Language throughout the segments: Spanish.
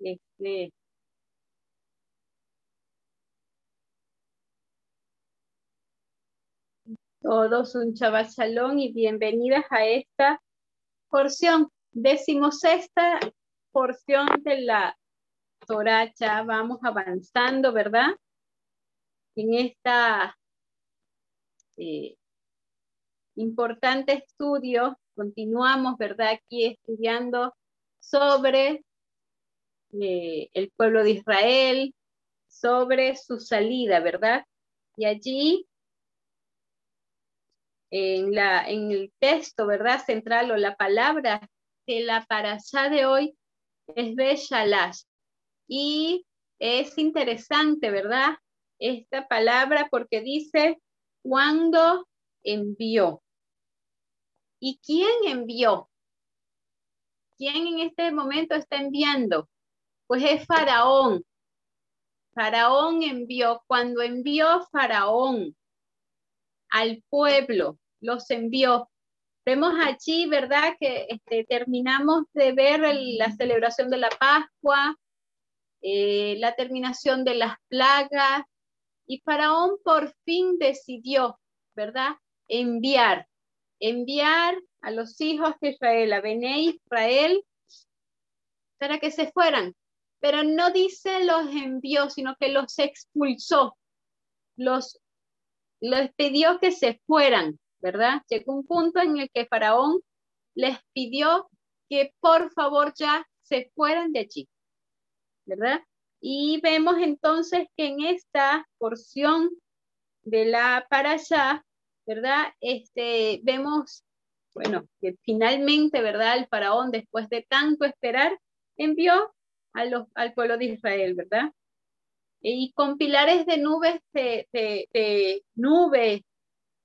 Este, todos un Shabbat y bienvenidas a esta porción, decimosexta porción de la Torah. Ya vamos avanzando, ¿verdad? En esta eh, importante estudio, continuamos, ¿verdad? Aquí estudiando sobre eh, el pueblo de Israel, sobre su salida, ¿verdad? Y allí, en, la, en el texto, ¿verdad? Central o la palabra de la parasha de hoy es Beshalash. Y es interesante, ¿verdad? Esta palabra porque dice cuando envió. ¿Y quién envió? ¿Quién en este momento está enviando? Pues es Faraón. Faraón envió, cuando envió Faraón al pueblo, los envió. Vemos allí, ¿verdad? Que este, terminamos de ver la celebración de la Pascua, eh, la terminación de las plagas, y Faraón por fin decidió, ¿verdad? Enviar, enviar a los hijos de Israel, a Bené Israel, para que se fueran pero no dice los envió, sino que los expulsó, los, les pidió que se fueran, ¿verdad? Llegó un punto en el que Faraón les pidió que por favor ya se fueran de allí, ¿verdad? Y vemos entonces que en esta porción de la para allá, ¿verdad? Este, vemos, bueno, que finalmente, ¿verdad? El faraón, después de tanto esperar, envió al pueblo de Israel, ¿verdad? Y con pilares de nubes, de, de,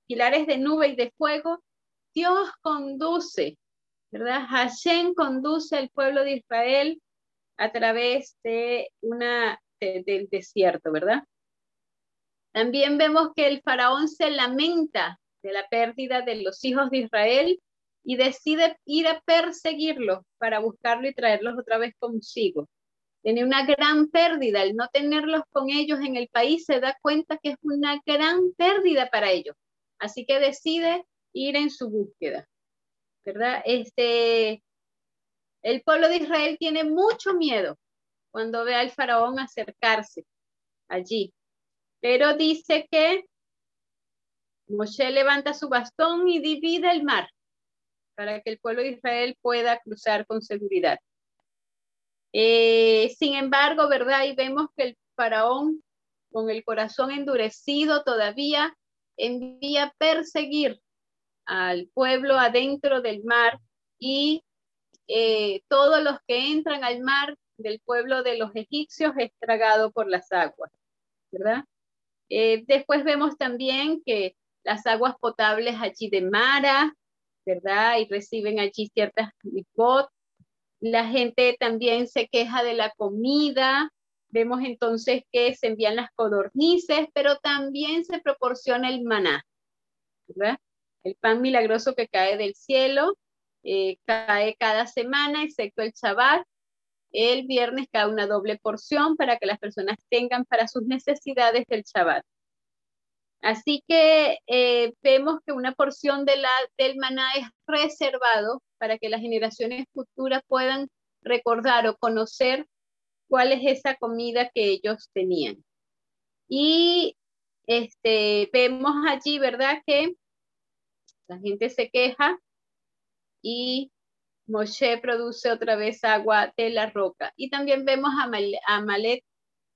pilares de nube y de fuego, Dios conduce, ¿verdad? Hashem conduce al pueblo de Israel a través de una, del desierto, ¿verdad? También vemos que el faraón se lamenta de la pérdida de los hijos de Israel y decide ir a perseguirlo para buscarlo y traerlos otra vez consigo tiene una gran pérdida. El no tenerlos con ellos en el país se da cuenta que es una gran pérdida para ellos. Así que decide ir en su búsqueda. ¿Verdad? Este, el pueblo de Israel tiene mucho miedo cuando ve al faraón acercarse allí. Pero dice que Moshe levanta su bastón y divide el mar para que el pueblo de Israel pueda cruzar con seguridad. Eh, sin embargo, ¿verdad? Y vemos que el faraón, con el corazón endurecido todavía, envía perseguir al pueblo adentro del mar y eh, todos los que entran al mar del pueblo de los egipcios es tragado por las aguas, ¿verdad? Eh, después vemos también que las aguas potables allí de Mara, ¿verdad? Y reciben allí ciertas mipot, la gente también se queja de la comida. Vemos entonces que se envían las codornices, pero también se proporciona el maná, ¿verdad? El pan milagroso que cae del cielo, eh, cae cada semana, excepto el Shabbat. El viernes cae una doble porción para que las personas tengan para sus necesidades del Shabbat. Así que eh, vemos que una porción de la, del maná es reservado para que las generaciones futuras puedan recordar o conocer cuál es esa comida que ellos tenían. Y este, vemos allí, ¿verdad? Que la gente se queja y Moshe produce otra vez agua de la roca. Y también vemos a Malek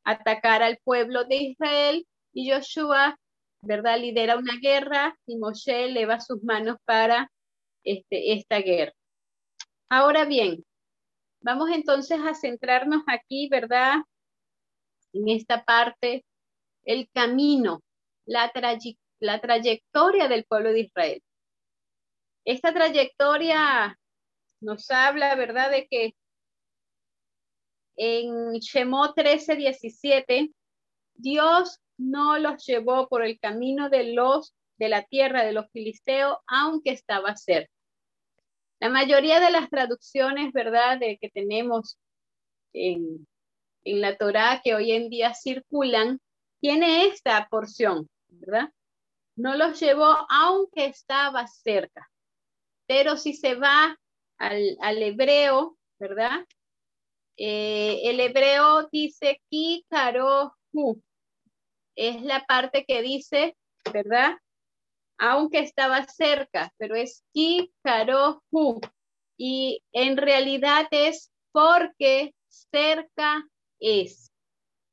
atacar al pueblo de Israel y Joshua, ¿verdad? Lidera una guerra y Moshe eleva sus manos para este, esta guerra. Ahora bien, vamos entonces a centrarnos aquí, ¿verdad? En esta parte, el camino, la, la trayectoria del pueblo de Israel. Esta trayectoria nos habla, ¿verdad?, de que en Shemó 13, 17, Dios no los llevó por el camino de los de la tierra de los filisteos, aunque estaba cerca. La mayoría de las traducciones, ¿verdad?, que tenemos en en la Torá que hoy en día circulan, tiene esta porción, ¿verdad? No los llevó aunque estaba cerca. Pero si se va al, hebreo, ¿verdad? Eh, el hebreo dice ki karohu. Es la parte que dice, ¿verdad? Aunque estaba cerca, pero es ki karohu. Y en realidad es porque cerca es,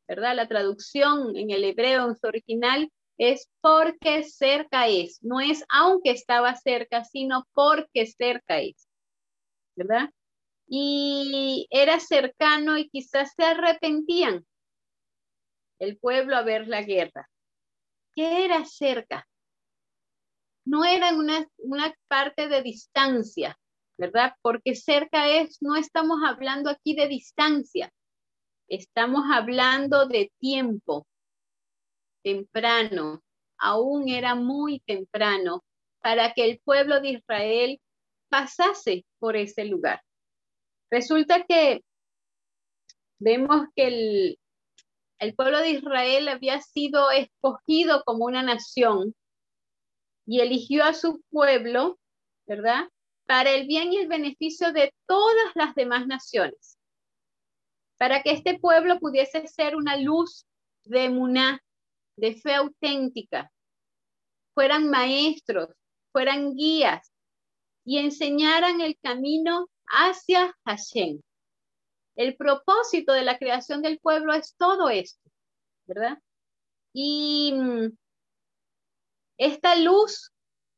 ¿verdad? La traducción en el hebreo en su original es porque cerca es, no es aunque estaba cerca, sino porque cerca es, ¿verdad? Y era cercano y quizás se arrepentían el pueblo a ver la guerra. ¿Qué era cerca? No era una, una parte de distancia, ¿verdad? Porque cerca es, no estamos hablando aquí de distancia, estamos hablando de tiempo, temprano, aún era muy temprano, para que el pueblo de Israel pasase por ese lugar. Resulta que vemos que el, el pueblo de Israel había sido escogido como una nación y eligió a su pueblo, ¿verdad? Para el bien y el beneficio de todas las demás naciones. Para que este pueblo pudiese ser una luz de Muná, de fe auténtica, fueran maestros, fueran guías y enseñaran el camino hacia Hashem. El propósito de la creación del pueblo es todo esto, ¿verdad? Y mm, esta luz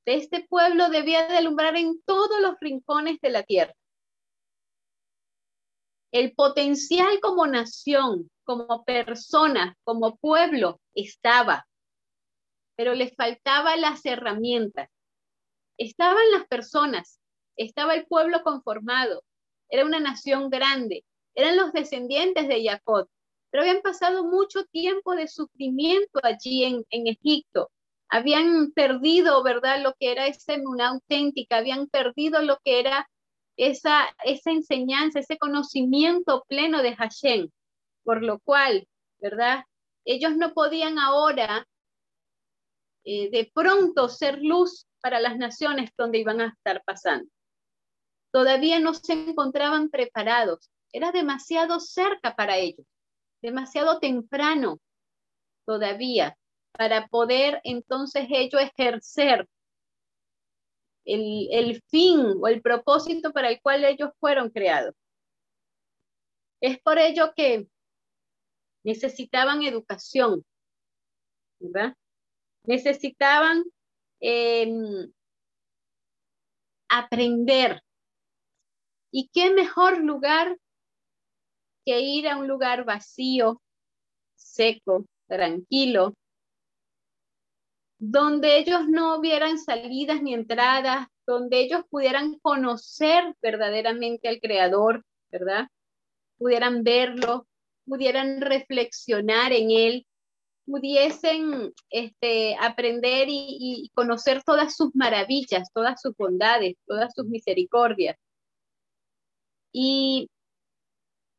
de este pueblo debía de alumbrar en todos los rincones de la tierra. El potencial como nación, como persona, como pueblo, estaba, pero les faltaban las herramientas. Estaban las personas, estaba el pueblo conformado, era una nación grande, eran los descendientes de Jacob, pero habían pasado mucho tiempo de sufrimiento allí en, en Egipto. Habían perdido, ¿verdad?, lo que era esa una auténtica, habían perdido lo que era esa, esa enseñanza, ese conocimiento pleno de Hashem por lo cual, ¿verdad? Ellos no podían ahora eh, de pronto ser luz para las naciones donde iban a estar pasando. Todavía no se encontraban preparados, era demasiado cerca para ellos, demasiado temprano todavía para poder entonces ellos ejercer el, el, fin o el propósito para el cual ellos fueron creados. Es por ello que necesitaban educación, ¿verdad? Necesitaban em, aprender. ¿Y qué mejor lugar que ir a un lugar vacío, seco, tranquilo, donde ellos no vieran salidas ni entradas, donde ellos pudieran conocer verdaderamente al Creador, ¿verdad? Pudieran verlo, pudieran reflexionar en él, pudiesen este, aprender y, conocer todas sus maravillas, todas sus bondades, todas sus misericordias. Y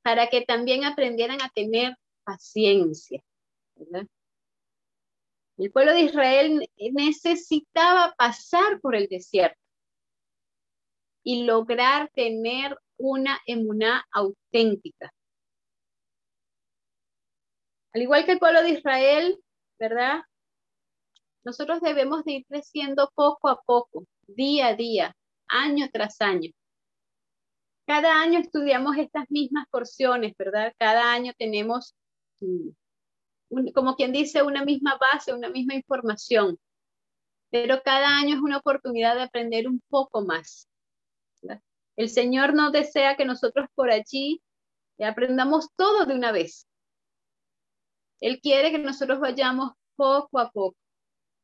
para que también aprendieran a tener paciencia. El pueblo de Israel necesitaba pasar por el desierto y lograr tener una emuná auténtica. Al igual que el pueblo de Israel, ¿verdad? Nosotros debemos de ir creciendo poco a poco, día a día, año tras año. Cada año estudiamos estas mismas porciones, ¿verdad? Cada año tenemos, como quien dice, una misma base, una misma información. Pero cada año es una oportunidad de aprender un poco más. El Señor no desea que nosotros por allí aprendamos todo de una vez. Él quiere que nosotros vayamos poco a poco.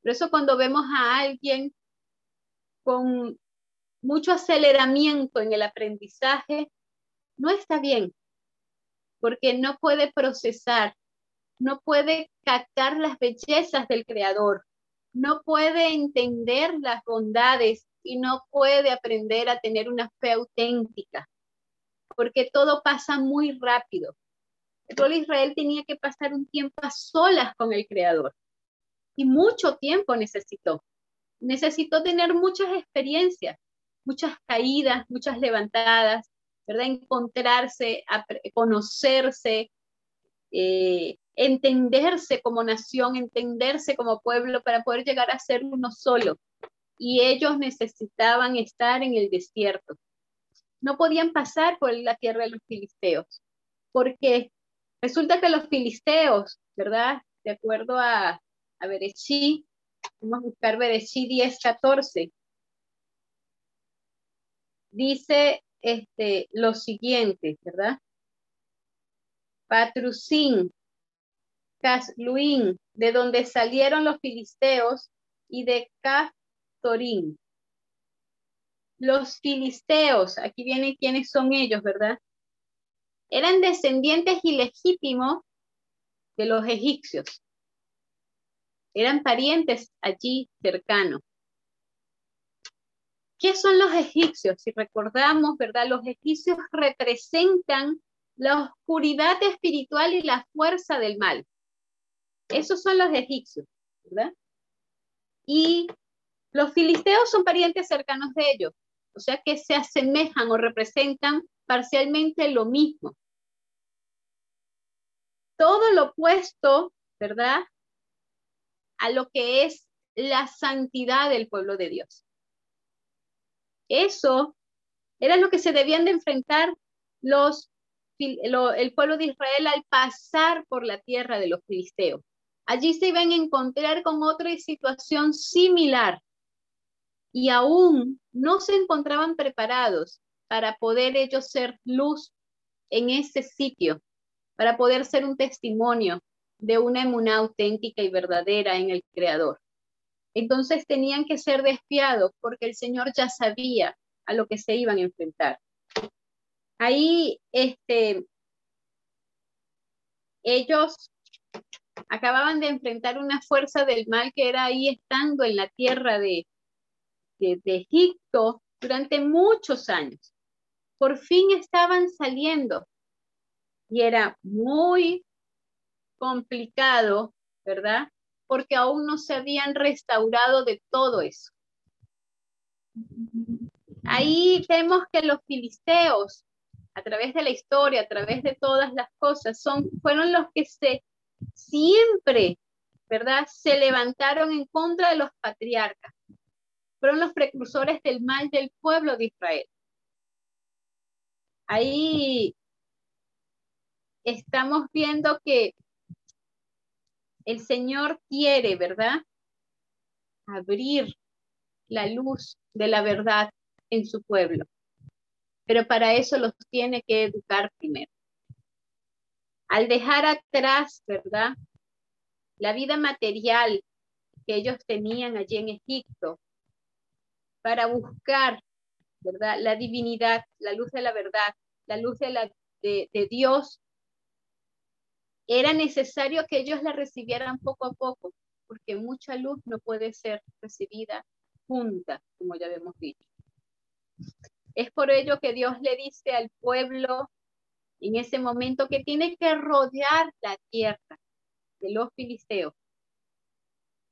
Por eso cuando vemos a alguien con mucho aceleramiento en el aprendizaje, no está bien, porque no puede procesar, no puede captar las bellezas del Creador, no puede entender las bondades y no puede aprender a tener una fe auténtica, porque todo pasa muy rápido. el Israel tenía que pasar un tiempo a solas con el Creador. Y mucho tiempo necesitó. Necesitó tener muchas experiencias, muchas caídas, muchas levantadas, ¿verdad? Encontrarse, conocerse, eh, entenderse como nación, entenderse como pueblo para poder llegar a ser uno solo. Y ellos necesitaban estar en el desierto. No podían pasar por la tierra de los filisteos, porque resulta que los filisteos, ¿verdad? De acuerdo a, a Berechí, vamos a buscar Berechí 10, 14, dice este, lo siguiente, ¿verdad? Patrusín, Casluín, de donde salieron los filisteos, y de Castorín. Los filisteos, aquí vienen quiénes son ellos, ¿verdad? Eran descendientes ilegítimos de los egipcios. Eran parientes allí cercanos. ¿Qué son los egipcios? Si recordamos, ¿verdad? Los egipcios representan la oscuridad espiritual y la fuerza del mal. Esos son los egipcios, ¿verdad? Y los filisteos son parientes cercanos de ellos, o sea que se asemejan o representan parcialmente lo mismo. Todo lo opuesto, ¿verdad? A lo que es la santidad del pueblo de Dios. Eso era lo que se debían de enfrentar los, el pueblo de Israel al pasar por la tierra de los filisteos. Allí se iban a encontrar con otra situación similar y aún no se encontraban preparados para poder ellos ser luz en ese sitio, para poder ser un testimonio de una emuná auténtica y verdadera en el Creador. Entonces tenían que ser despiados porque el Señor ya sabía a lo que se iban a enfrentar. Ahí, este, ellos acababan de enfrentar una fuerza del mal que era ahí estando en la tierra de, de, Egipto durante muchos años. Por fin estaban saliendo y era muy complicado, ¿verdad? Porque aún no se habían restaurado de todo eso. Ahí vemos que los filisteos, a través de la historia, a través de todas las cosas, son, fueron los que se siempre, ¿verdad? Se levantaron en contra de los patriarcas. Fueron los precursores del mal del pueblo de Israel. Ahí estamos viendo que el Señor quiere, ¿verdad? Abrir la luz de la verdad en su pueblo. Pero para eso los tiene que educar primero al dejar atrás, ¿verdad? La vida material que ellos tenían allí en Egipto para buscar, ¿verdad? La divinidad, la luz de la verdad, la luz de, la, de, de Dios, era necesario que ellos la recibieran poco a poco, porque mucha luz no puede ser recibida junta, como ya hemos dicho. Es por ello que Dios le dice al pueblo en ese momento que tiene que rodear la tierra de los filisteos.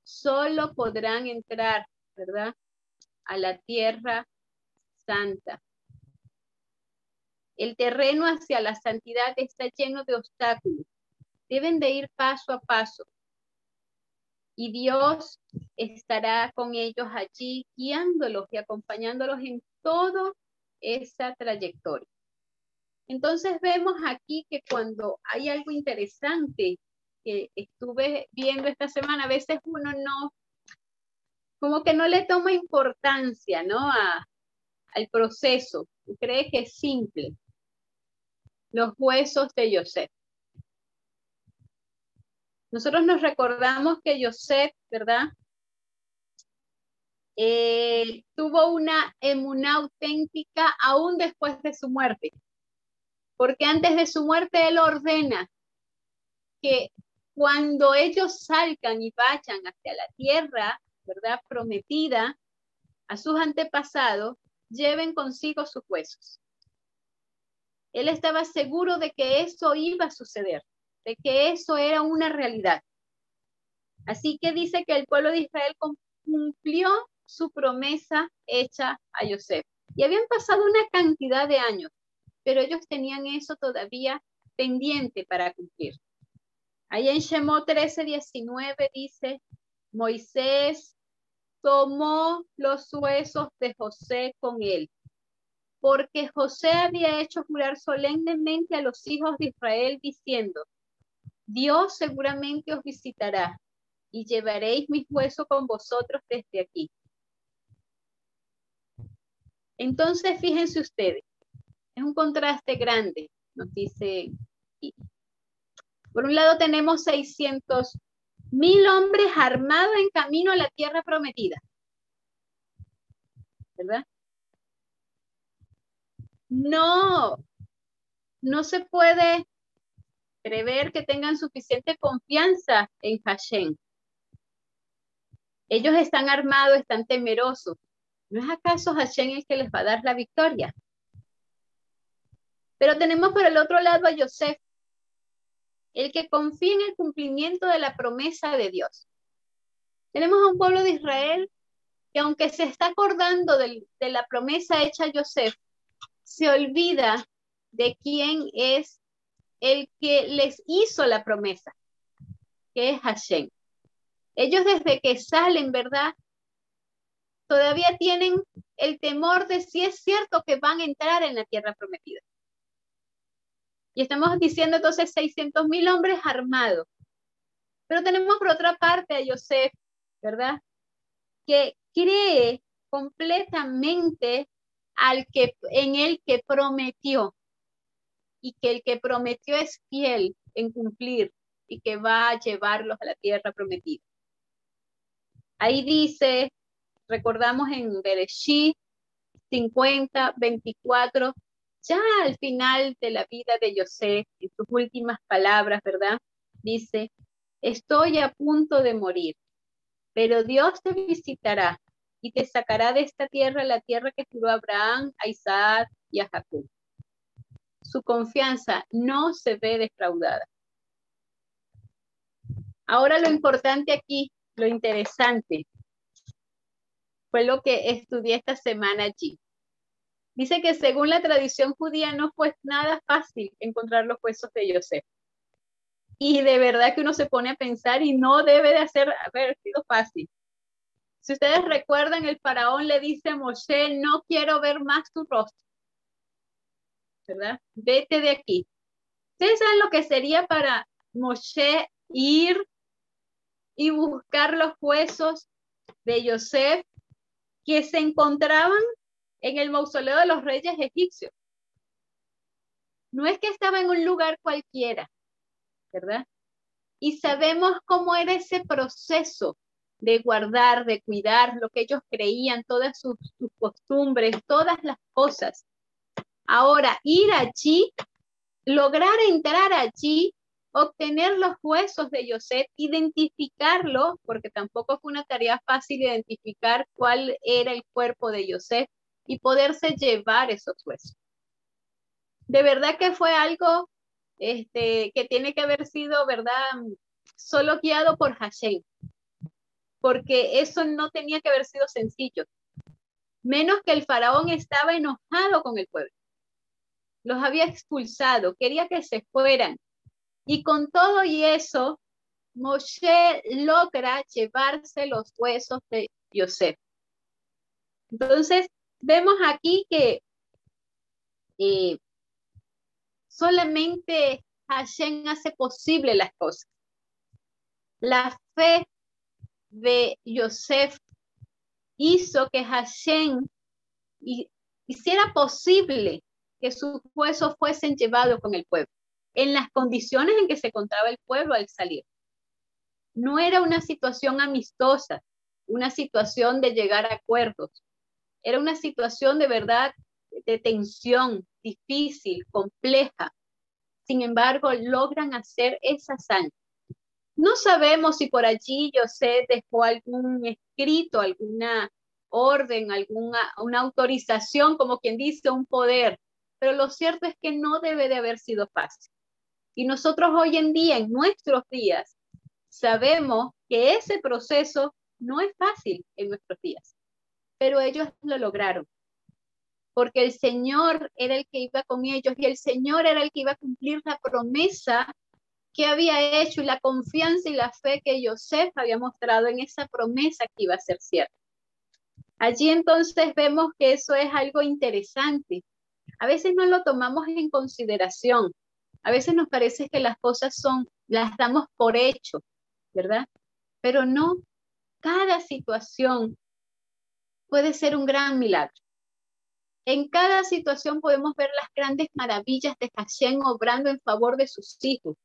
Solo podrán entrar, ¿verdad? A la tierra santa. El terreno hacia la santidad está lleno de obstáculos. Deben de ir paso a paso. Y Dios estará con ellos allí, guiándolos y acompañándolos en toda esa trayectoria. Entonces vemos aquí que cuando hay algo interesante que estuve viendo esta semana, a veces uno no, como que no le toma importancia, ¿no? al proceso, cree que es simple. Los huesos de Joseph. Nosotros nos recordamos que Joseph, ¿verdad? Eh, tuvo una emuná auténtica aún después de su muerte porque antes de su muerte Él ordena que cuando ellos salgan y vayan hacia la tierra, ¿verdad? Prometida a sus antepasados, lleven consigo sus huesos. Él estaba seguro de que eso iba a suceder, de que eso era una realidad. Así que dice que el pueblo de Israel cumplió su promesa hecha a Joseph. Y habían pasado una cantidad de años, pero ellos tenían eso todavía pendiente para cumplir. Ahí en Shemot 13, 19 dice, Moisés tomó los huesos de José con él, porque José había hecho jurar solemnemente a los hijos de Israel diciendo, Dios seguramente os visitará y llevaréis mis huesos con vosotros desde aquí. Entonces, fíjense ustedes, es un contraste grande, nos dice. Por un lado tenemos 600 mil hombres armados en camino a la tierra prometida. ¿Verdad? No, no se puede prever que tengan suficiente confianza en Hashem. Ellos están armados, están temerosos. ¿No es acaso Hashem el que les va a dar la victoria? Pero tenemos por el otro lado a Yosef, el que confía en el cumplimiento de la promesa de Dios. Tenemos a un pueblo de Israel que aunque se está acordando de, la promesa hecha a Yosef, se olvida de quién es el que les hizo la promesa, que es Hashem. Ellos desde que salen, ¿verdad? Todavía tienen el temor de si es cierto que van a entrar en la tierra prometida. Y estamos diciendo entonces 600 mil hombres armados. Pero tenemos por otra parte a Yosef, ¿verdad? Que cree completamente al que en el que prometió y que el que prometió es fiel en cumplir y que va a llevarlos a la tierra prometida. Ahí dice, recordamos en Bereshit 50, 24, ya al final de la vida de José, en sus últimas palabras, ¿verdad? Dice, estoy a punto de morir, pero Dios te visitará y te sacará de esta tierra, la tierra que juró Abraham, a Isaac y a Jacob. Su confianza no se ve defraudada. Ahora lo importante aquí lo interesante fue lo que estudié esta semana allí. Dice que según la tradición judía no fue nada fácil encontrar los huesos de José. Y de verdad que uno se pone a pensar y no debe de haber sido fácil. Si ustedes recuerdan, el faraón le dice a Moshe, no quiero ver más tu rostro. ¿Verdad? Vete de aquí. ¿Ustedes saben lo que sería para Moshe ir y buscar los huesos de Joseph que se encontraban en el mausoleo de los reyes egipcios. No es que estaba en un lugar cualquiera, ¿verdad? Y sabemos cómo era ese proceso de guardar, de cuidar lo que ellos creían, todas sus costumbres, todas las cosas. Ahora, ir allí, lograr entrar allí obtener los huesos de Joseph, identificarlo, porque tampoco fue una tarea fácil identificar cuál era el cuerpo de Joseph y poderse llevar esos huesos. De verdad que fue algo este, que tiene que haber sido, ¿verdad? Solo guiado por Hashem, porque eso no tenía que haber sido sencillo. Menos que el faraón estaba enojado con el pueblo. Los había expulsado, quería que se fueran, y con todo y eso, Moshe logra llevarse los huesos de Yosef. Entonces, vemos aquí que eh, solamente Hashem hace posible las cosas. La fe de Yosef hizo que Hashem hiciera posible que sus huesos fuesen llevados con el pueblo en las condiciones en que se encontraba el pueblo al salir. No era una situación amistosa, una situación de llegar a acuerdos. Era una situación de verdad de tensión, difícil, compleja. Sin embargo, logran hacer esa hazaña. No sabemos si por allí José dejó algún escrito, alguna orden, alguna una autorización, como quien dice, un poder pero lo cierto es que no debe de haber sido fácil. Y nosotros hoy en día, en nuestros días, sabemos que ese proceso no es fácil en nuestros días, pero ellos lo lograron, porque el Señor era el que iba con ellos y el Señor era el que iba a cumplir la promesa que había hecho y la confianza y la fe que Joseph había mostrado en esa promesa que iba a ser cierta. Allí entonces vemos que eso es algo interesante. A veces no lo tomamos en consideración. A veces nos parece que las cosas son, las damos por hecho, ¿verdad? Pero no, cada situación puede ser un gran milagro. En cada situación podemos ver las grandes maravillas de Hashem obrando en favor de sus hijos,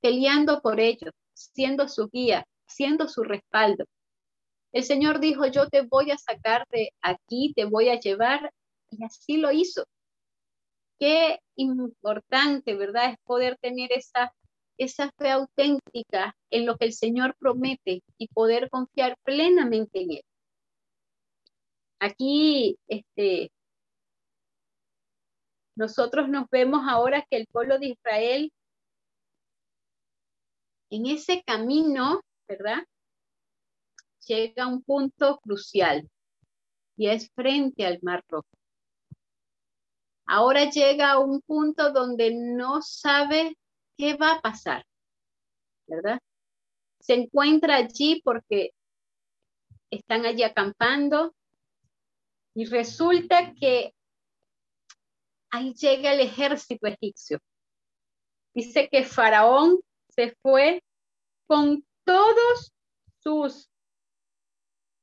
peleando por ellos, siendo su guía, siendo su respaldo. El Señor dijo, yo te voy a sacar de aquí, te voy a llevar, y así lo hizo. Qué importante, ¿verdad? Es poder tener esa, fe auténtica en lo que el Señor promete y poder confiar plenamente en Él. Aquí, este, nosotros nos vemos ahora que el pueblo de Israel en ese camino, ¿verdad? Llega a un punto crucial y es frente al Mar Rojo. Ahora llega a un punto donde no sabe qué va a pasar, ¿verdad? Se encuentra allí porque están allí acampando y resulta que ahí llega el ejército egipcio. Dice que Faraón se fue con todos sus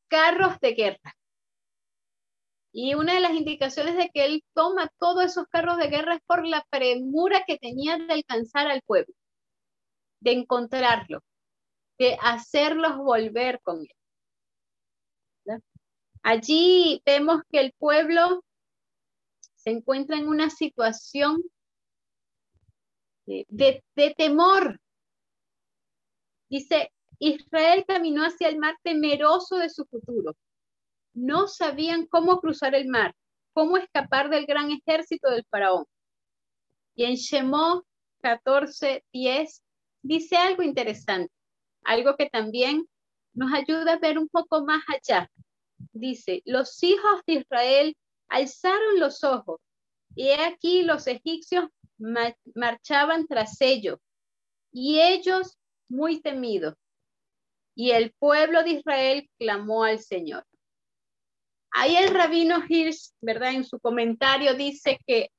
carros de guerra. Y una de las indicaciones de que él toma todos esos carros de guerra es por la premura que tenía de alcanzar al pueblo, de encontrarlo, de hacerlos volver con él. Allí vemos que el pueblo se encuentra en una situación de, de temor, Dice, Israel caminó hacia el mar temeroso de su futuro. No sabían cómo cruzar el mar, cómo escapar del gran ejército del faraón. Y en Shemó 14, 10 dice algo interesante, algo que también nos ayuda a ver un poco más allá. Dice, los hijos de Israel alzaron los ojos y aquí los egipcios marchaban tras ellos y ellos muy temido. Y el pueblo de Israel clamó al Señor. Ahí el rabino Hirsch, ¿verdad? En su comentario dice que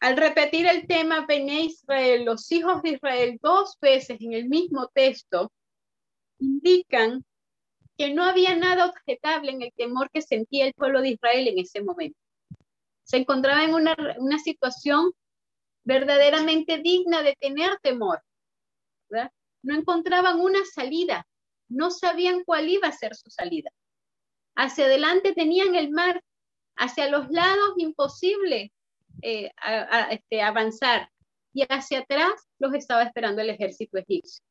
al repetir el tema Bene Israel, los hijos de Israel, dos veces en el mismo texto, indican que no había nada objetable en el temor que sentía el pueblo de Israel en ese momento. Se encontraba en una, una situación verdaderamente digna de tener temor. ¿verdad? no encontraban una salida, no sabían cuál iba a ser su salida. Hacia adelante tenían el mar, hacia los lados imposible eh, este, avanzar y hacia atrás los estaba esperando el ejército egipcio.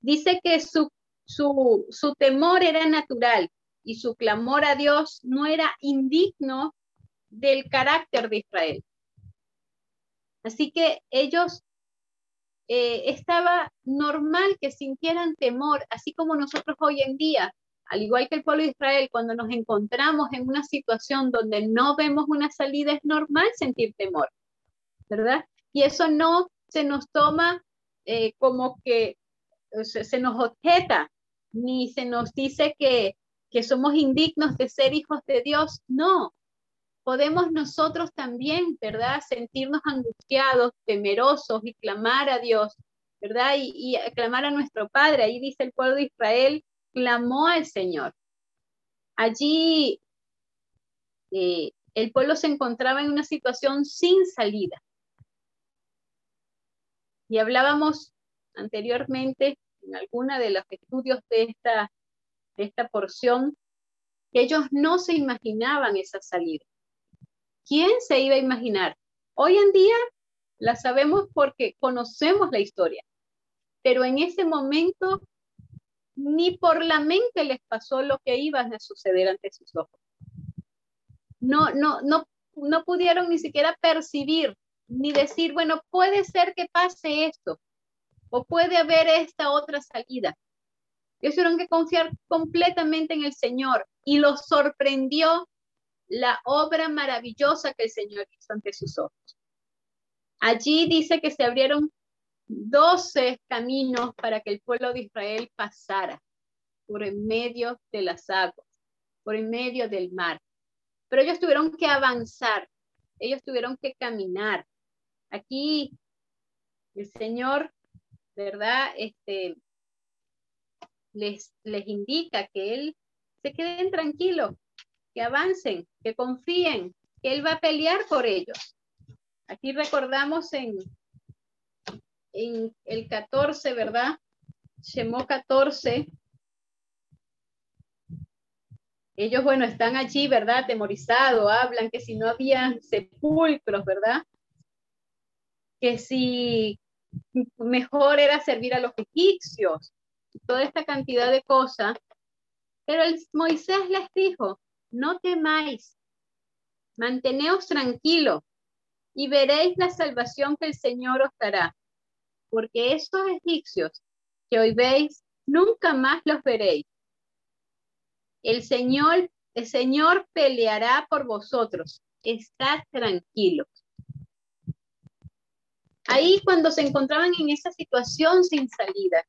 Dice que su, su, su temor era natural y su clamor a Dios no era indigno del carácter de Israel. Así que ellos eh, estaba normal que sintieran temor, así como nosotros hoy en día, al igual que el pueblo de Israel, cuando nos encontramos en una situación donde no vemos una salida, es normal sentir temor, ¿verdad? Y eso no se nos toma eh, como que se, nos objeta, ni se nos dice que, que somos indignos de ser hijos de Dios, no, podemos nosotros también, ¿verdad? Sentirnos angustiados, temerosos y clamar a Dios, ¿verdad? Y, clamar a nuestro Padre. Ahí dice el pueblo de Israel, clamó al Señor. Allí eh, el pueblo se encontraba en una situación sin salida. Y hablábamos anteriormente en alguna de los estudios de esta, de esta porción que ellos no se imaginaban esa salida. ¿Quién se iba a imaginar? Hoy en día la sabemos porque conocemos la historia, pero en ese momento ni por la mente les pasó lo que iba a suceder ante sus ojos. No, no, no, no pudieron ni siquiera percibir ni decir, bueno, puede ser que pase esto o puede haber esta otra salida. Ellos tuvieron que confiar completamente en el Señor y los sorprendió la obra maravillosa que el Señor hizo ante sus ojos. Allí dice que se abrieron doce caminos para que el pueblo de Israel pasara por en medio de las aguas, por en medio del mar. Pero ellos tuvieron que avanzar, ellos tuvieron que caminar. Aquí el Señor, ¿verdad? Este, les, les indica que Él se queden tranquilos, que avancen, que confíen, que Él va a pelear por ellos. Aquí recordamos en, en el 14, ¿verdad? Shemó 14. Ellos, bueno, están allí, ¿verdad? Atemorizados, hablan que si no había sepulcros, ¿verdad? Que si mejor era servir a los egipcios, toda esta cantidad de cosas. Pero Moisés les dijo, no temáis, manteneos tranquilos y veréis la salvación que el Señor os dará, porque esos egipcios que hoy veis, nunca más los veréis. El Señor, el Señor peleará por vosotros. Estad tranquilos. Ahí cuando se encontraban en esa situación sin salida,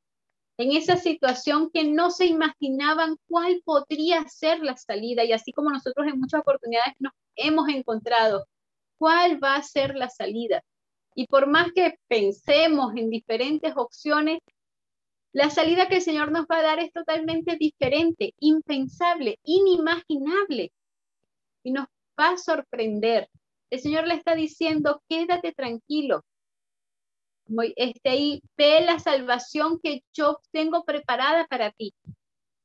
en esa situación que no se imaginaban cuál podría ser la salida y así como nosotros en muchas oportunidades nos hemos encontrado, cuál va a ser la salida. Y por más que pensemos en diferentes opciones, la salida que el Señor nos va a dar es totalmente diferente, impensable, inimaginable. Y nos va a sorprender. El Señor le está diciendo, quédate tranquilo, este, ahí ve la salvación que yo tengo preparada para ti.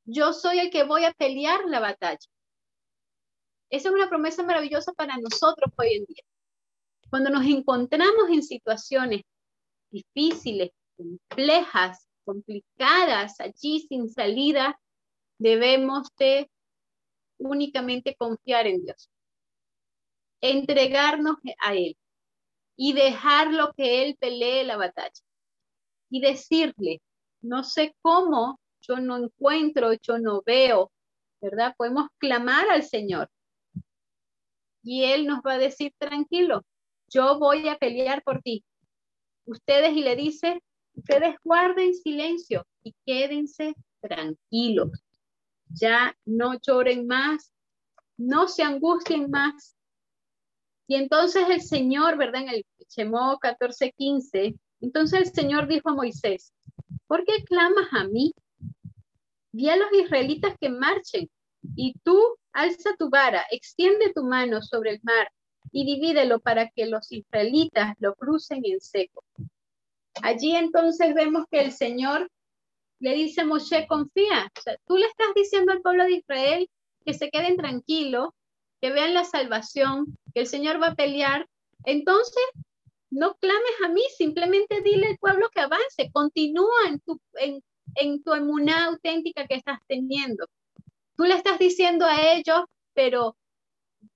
Yo soy el que voy a pelear la batalla. Esa es una promesa maravillosa para nosotros hoy en día. Cuando nos encontramos en situaciones difíciles, complejas, complicadas, allí sin salida, debemos de únicamente confiar en Dios, entregarnos a Él y dejarlo que Él pelee la batalla. Y decirle, no sé cómo, yo no encuentro, yo no veo, ¿verdad? Podemos clamar al Señor. Y Él nos va a decir, tranquilo, yo voy a pelear por ti. Ustedes y le dice, ustedes guarden silencio y quédense tranquilos. Ya no lloren más, no se angustien más, y entonces el Señor, ¿verdad? En el Chemó 14, 15, entonces el Señor dijo a Moisés, ¿por qué clamas a mí? Di a los israelitas que marchen y tú alza tu vara, extiende tu mano sobre el mar y divídelo para que los israelitas lo crucen en seco. Allí entonces vemos que el Señor le dice a Moshe, confía. O sea, tú le estás diciendo al pueblo de Israel que se queden tranquilos, que vean la salvación, que el Señor va a pelear, entonces no clames a mí, simplemente dile al pueblo que avance, continúa en tu, en, en tu emuná auténtica que estás teniendo. Tú le estás diciendo a ellos, pero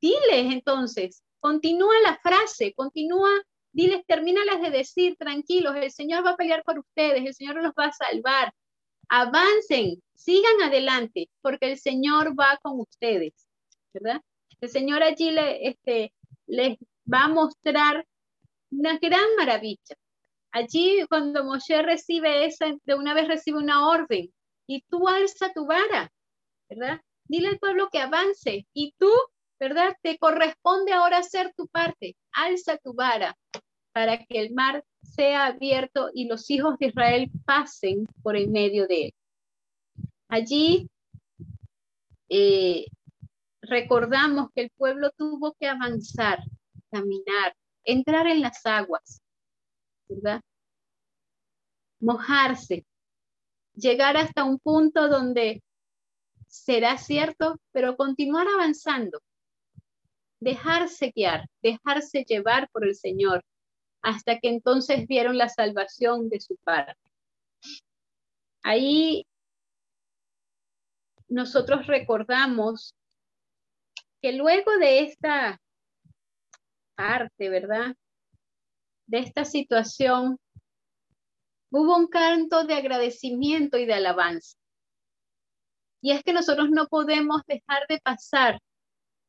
diles entonces, continúa la frase, continúa, diles, termínalas de decir, tranquilos, el Señor va a pelear por ustedes, el Señor los va a salvar. Avancen, sigan adelante, porque el Señor va con ustedes, ¿verdad? El Señor allí le, este, les va a mostrar una gran maravilla. Allí cuando Moshe recibe esa, de una vez recibe una orden y tú alza tu vara, ¿verdad? Dile al pueblo que avance y tú, ¿verdad? Te corresponde ahora hacer tu parte. Alza tu vara para que el mar sea abierto y los hijos de Israel pasen por el medio de él. Allí eh, recordamos que el pueblo tuvo que avanzar, caminar, entrar en las aguas, ¿verdad? Mojarse, llegar hasta un punto donde será cierto, pero continuar avanzando, dejarse guiar, dejarse llevar por el Señor, hasta que entonces vieron la salvación de su parte. Ahí nosotros recordamos que luego de esta parte, ¿verdad? De esta situación, hubo un canto de agradecimiento y de alabanza. Y es que nosotros no podemos dejar de pasar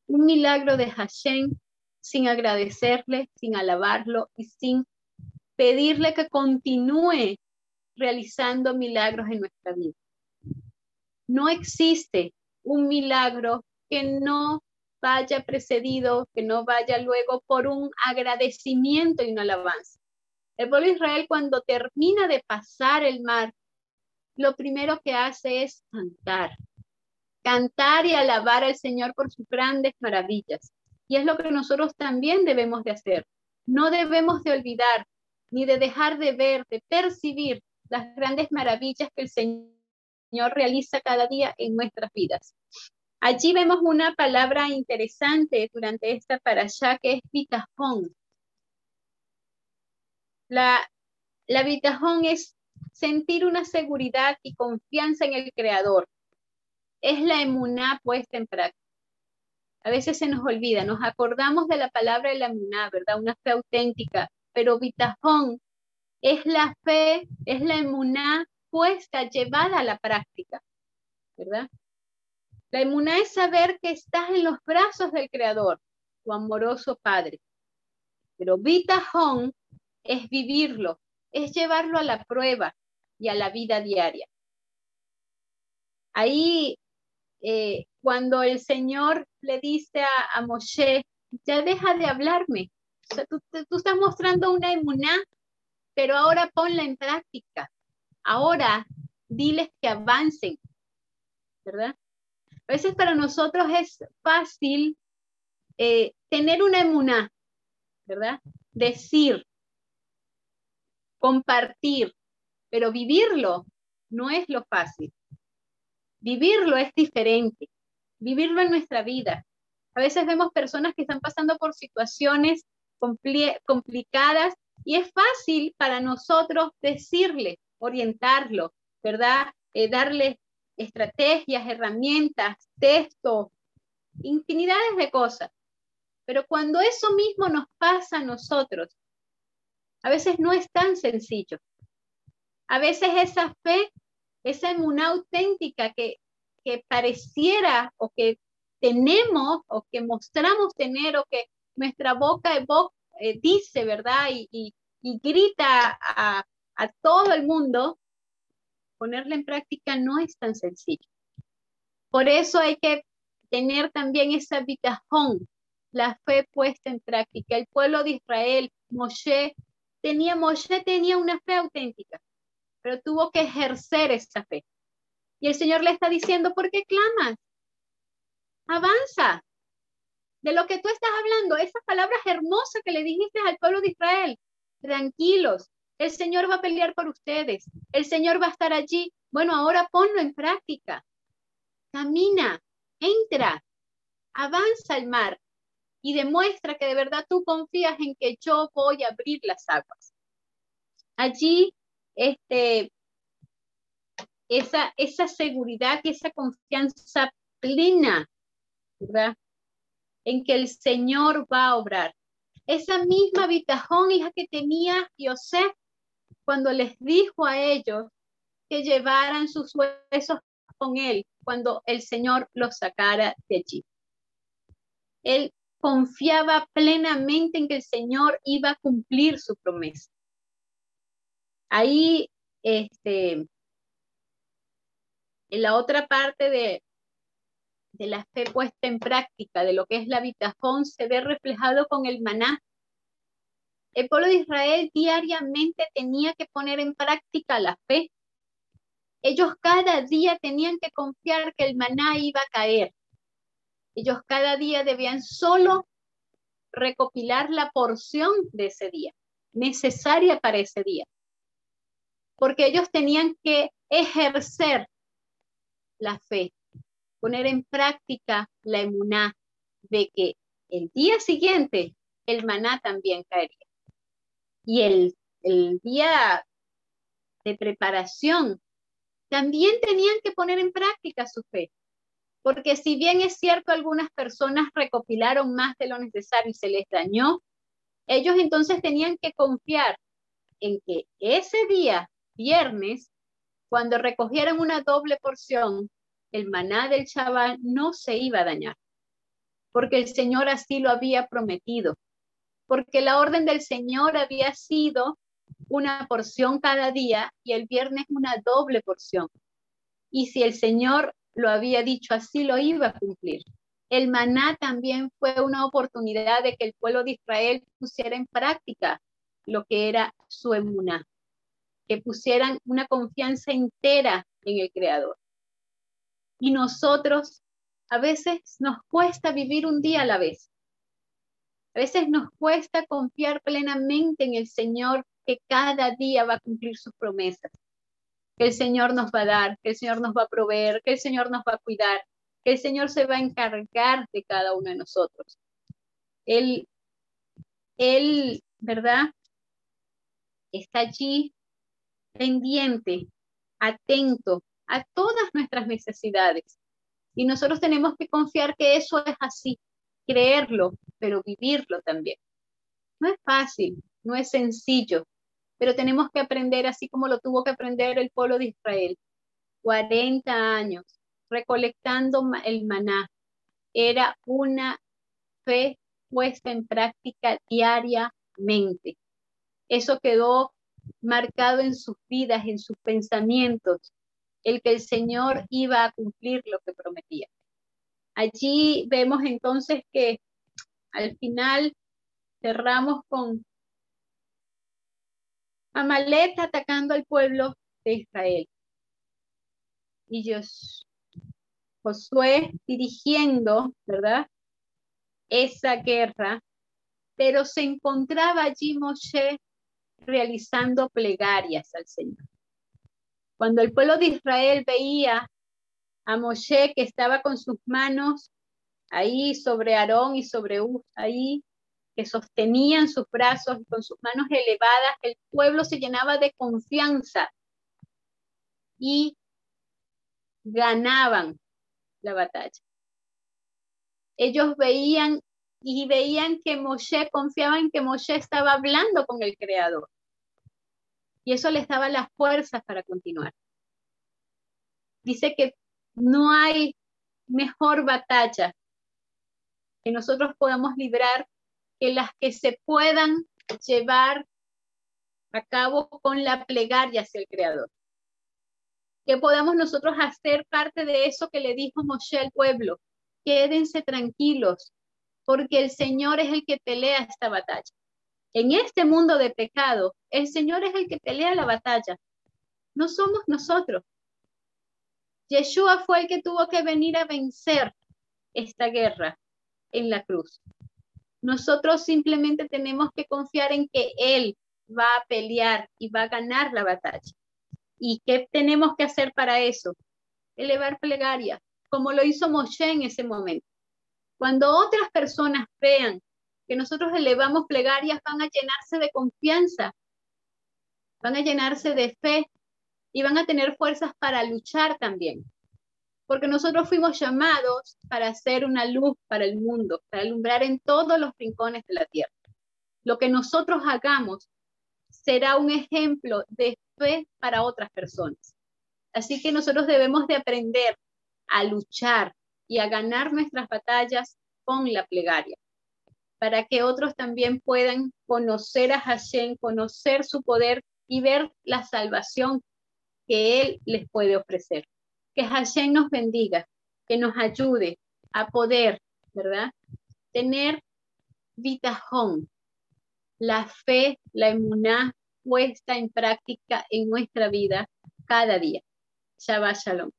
un milagro de Hashem sin agradecerle, sin alabarlo y sin pedirle que continúe realizando milagros en nuestra vida. No existe un milagro que no vaya precedido, que no vaya luego por un agradecimiento y una alabanza. El pueblo de Israel cuando termina de pasar el mar, lo primero que hace es cantar. Cantar y alabar al Señor por sus grandes maravillas. Y es lo que nosotros también debemos de hacer. No debemos de olvidar ni de dejar de ver, de percibir las grandes maravillas que el Señor realiza cada día en nuestras vidas. Allí vemos una palabra interesante durante esta parasha que es bitajón. La, la bitajón es sentir una seguridad y confianza en el Creador. Es la emuná puesta en práctica. A veces se nos olvida, nos acordamos de la palabra de la emuná, ¿verdad? Una fe auténtica, pero bitajón es la fe, es la emuná puesta, llevada a la práctica, ¿verdad? La emuná es saber que estás en los brazos del Creador, tu amoroso Padre. Pero bitajón es vivirlo, es llevarlo a la prueba y a la vida diaria. Ahí, eh, cuando el Señor le dice a, Moshe, ya deja de hablarme, tú, tú, estás mostrando una emuná, pero ahora ponla en práctica. Ahora diles que avancen, ¿verdad? A veces para nosotros es fácil eh, tener una emuná, ¿verdad? Decir, compartir, pero vivirlo no es lo fácil. Vivirlo es diferente, vivirlo en nuestra vida. A veces vemos personas que están pasando por situaciones complicadas y es fácil para nosotros decirle, orientarlo, ¿verdad? Eh, darle estrategias, herramientas, textos, infinidades de cosas. Pero cuando eso mismo nos pasa a nosotros, a veces no es tan sencillo. A veces esa fe, esa inmunidad auténtica que, que pareciera o que tenemos o que mostramos tener o que nuestra boca eh, dice, ¿verdad? Y, grita a, a todo el mundo, ponerla en práctica no es tan sencillo. Por eso hay que tener también esa bitajón, la fe puesta en práctica. El pueblo de Israel, Moshe, tenía, Moshe tenía una fe auténtica, pero tuvo que ejercer esa fe. Y el Señor le está diciendo, ¿por qué clamas? Avanza. De lo que tú estás hablando, esas palabras hermosas que le dijiste al pueblo de Israel, tranquilos, el Señor va a pelear por ustedes. El Señor va a estar allí. Bueno, ahora ponlo en práctica. Camina, entra, avanza al mar y demuestra que de verdad tú confías en que yo voy a abrir las aguas. Allí, este, esa, esa seguridad y esa confianza plena. En que el Señor va a obrar. Esa misma habitación, hija, que tenía José cuando les dijo a ellos que llevaran sus huesos con él cuando el Señor los sacara de allí. Él confiaba plenamente en que el Señor iba a cumplir su promesa. Ahí, este, en la otra parte de, de la fe puesta en práctica, de lo que es la habitación, se ve reflejado con el maná el pueblo de Israel diariamente tenía que poner en práctica la fe. Ellos cada día tenían que confiar que el maná iba a caer. Ellos cada día debían solo recopilar la porción de ese día, necesaria para ese día. Porque ellos tenían que ejercer la fe, poner en práctica la emuná de que el día siguiente el maná también caería. Y el, día de preparación también tenían que poner en práctica su fe. Porque si bien es cierto, algunas personas recopilaron más de lo necesario y se les dañó, Ellos entonces tenían que confiar en que ese día, viernes, cuando recogieran una doble porción, el maná del chaval no se iba a dañar, porque el Señor así lo había prometido, porque la orden del Señor había sido una porción cada día y el viernes una doble porción. Y si el Señor lo había dicho así, lo iba a cumplir. El maná también fue una oportunidad de que el pueblo de Israel pusiera en práctica lo que era su emuná, que pusieran una confianza entera en el Creador. Y nosotros a veces nos cuesta vivir un día a la vez. A veces nos cuesta confiar plenamente en el Señor que cada día va a cumplir sus promesas, que el Señor nos va a dar, que el Señor nos va a proveer, que el Señor nos va a cuidar, que el Señor se va a encargar de cada uno de nosotros. Él, él, ¿verdad? Está allí pendiente, atento a todas nuestras necesidades. Y nosotros tenemos que confiar que eso es así, creerlo, pero vivirlo también. No es fácil, no es sencillo, pero tenemos que aprender así como lo tuvo que aprender el pueblo de Israel. 40 años recolectando el maná. Era una fe puesta en práctica diariamente. Eso quedó marcado en sus vidas, en sus pensamientos, el que el Señor iba a cumplir lo que prometía. Allí vemos entonces que al final cerramos con Amalek atacando al pueblo de Israel. Y Josué dirigiendo, ¿verdad? Esa guerra, pero se encontraba allí Moshe realizando plegarias al Señor. Cuando el pueblo de Israel veía a Moshe que estaba con sus manos ahí sobre Aarón y sobre Uz, ahí que sostenían sus brazos con sus manos elevadas, el pueblo se llenaba de confianza y ganaban la batalla. Ellos veían y veían que Moshe, confiaban que Moshe estaba hablando con el Creador y eso les daba las fuerzas para continuar. Dice que no hay mejor batalla que nosotros podamos librar que las que se puedan llevar a cabo con la plegaria hacia el Creador. Que podamos nosotros hacer parte de eso que le dijo Moshe al pueblo. Quédense tranquilos, porque el Señor es el que pelea esta batalla. En este mundo de pecado, el Señor es el que pelea la batalla. No somos nosotros. Yeshua fue el que tuvo que venir a vencer esta guerra en la cruz. Nosotros simplemente tenemos que confiar en que Él va a pelear y va a ganar la batalla. ¿Y qué tenemos que hacer para eso? Elevar plegaria, como lo hizo Moshe en ese momento. Cuando otras personas vean que nosotros elevamos plegarias van a llenarse de confianza, van a llenarse de fe y van a tener fuerzas para luchar también. Porque nosotros fuimos llamados para hacer una luz para el mundo, para alumbrar en todos los rincones de la tierra. Lo que nosotros hagamos será un ejemplo de fe para otras personas. Así que nosotros debemos de aprender a luchar y a ganar nuestras batallas con la plegaria para que otros también puedan conocer a Hashem, conocer su poder y ver la salvación que Él les puede ofrecer. Que Hashem nos bendiga, que nos ayude a poder, ¿verdad? Tener vitajón, la fe, la emuná puesta en práctica en nuestra vida cada día. Shabbat Shalom.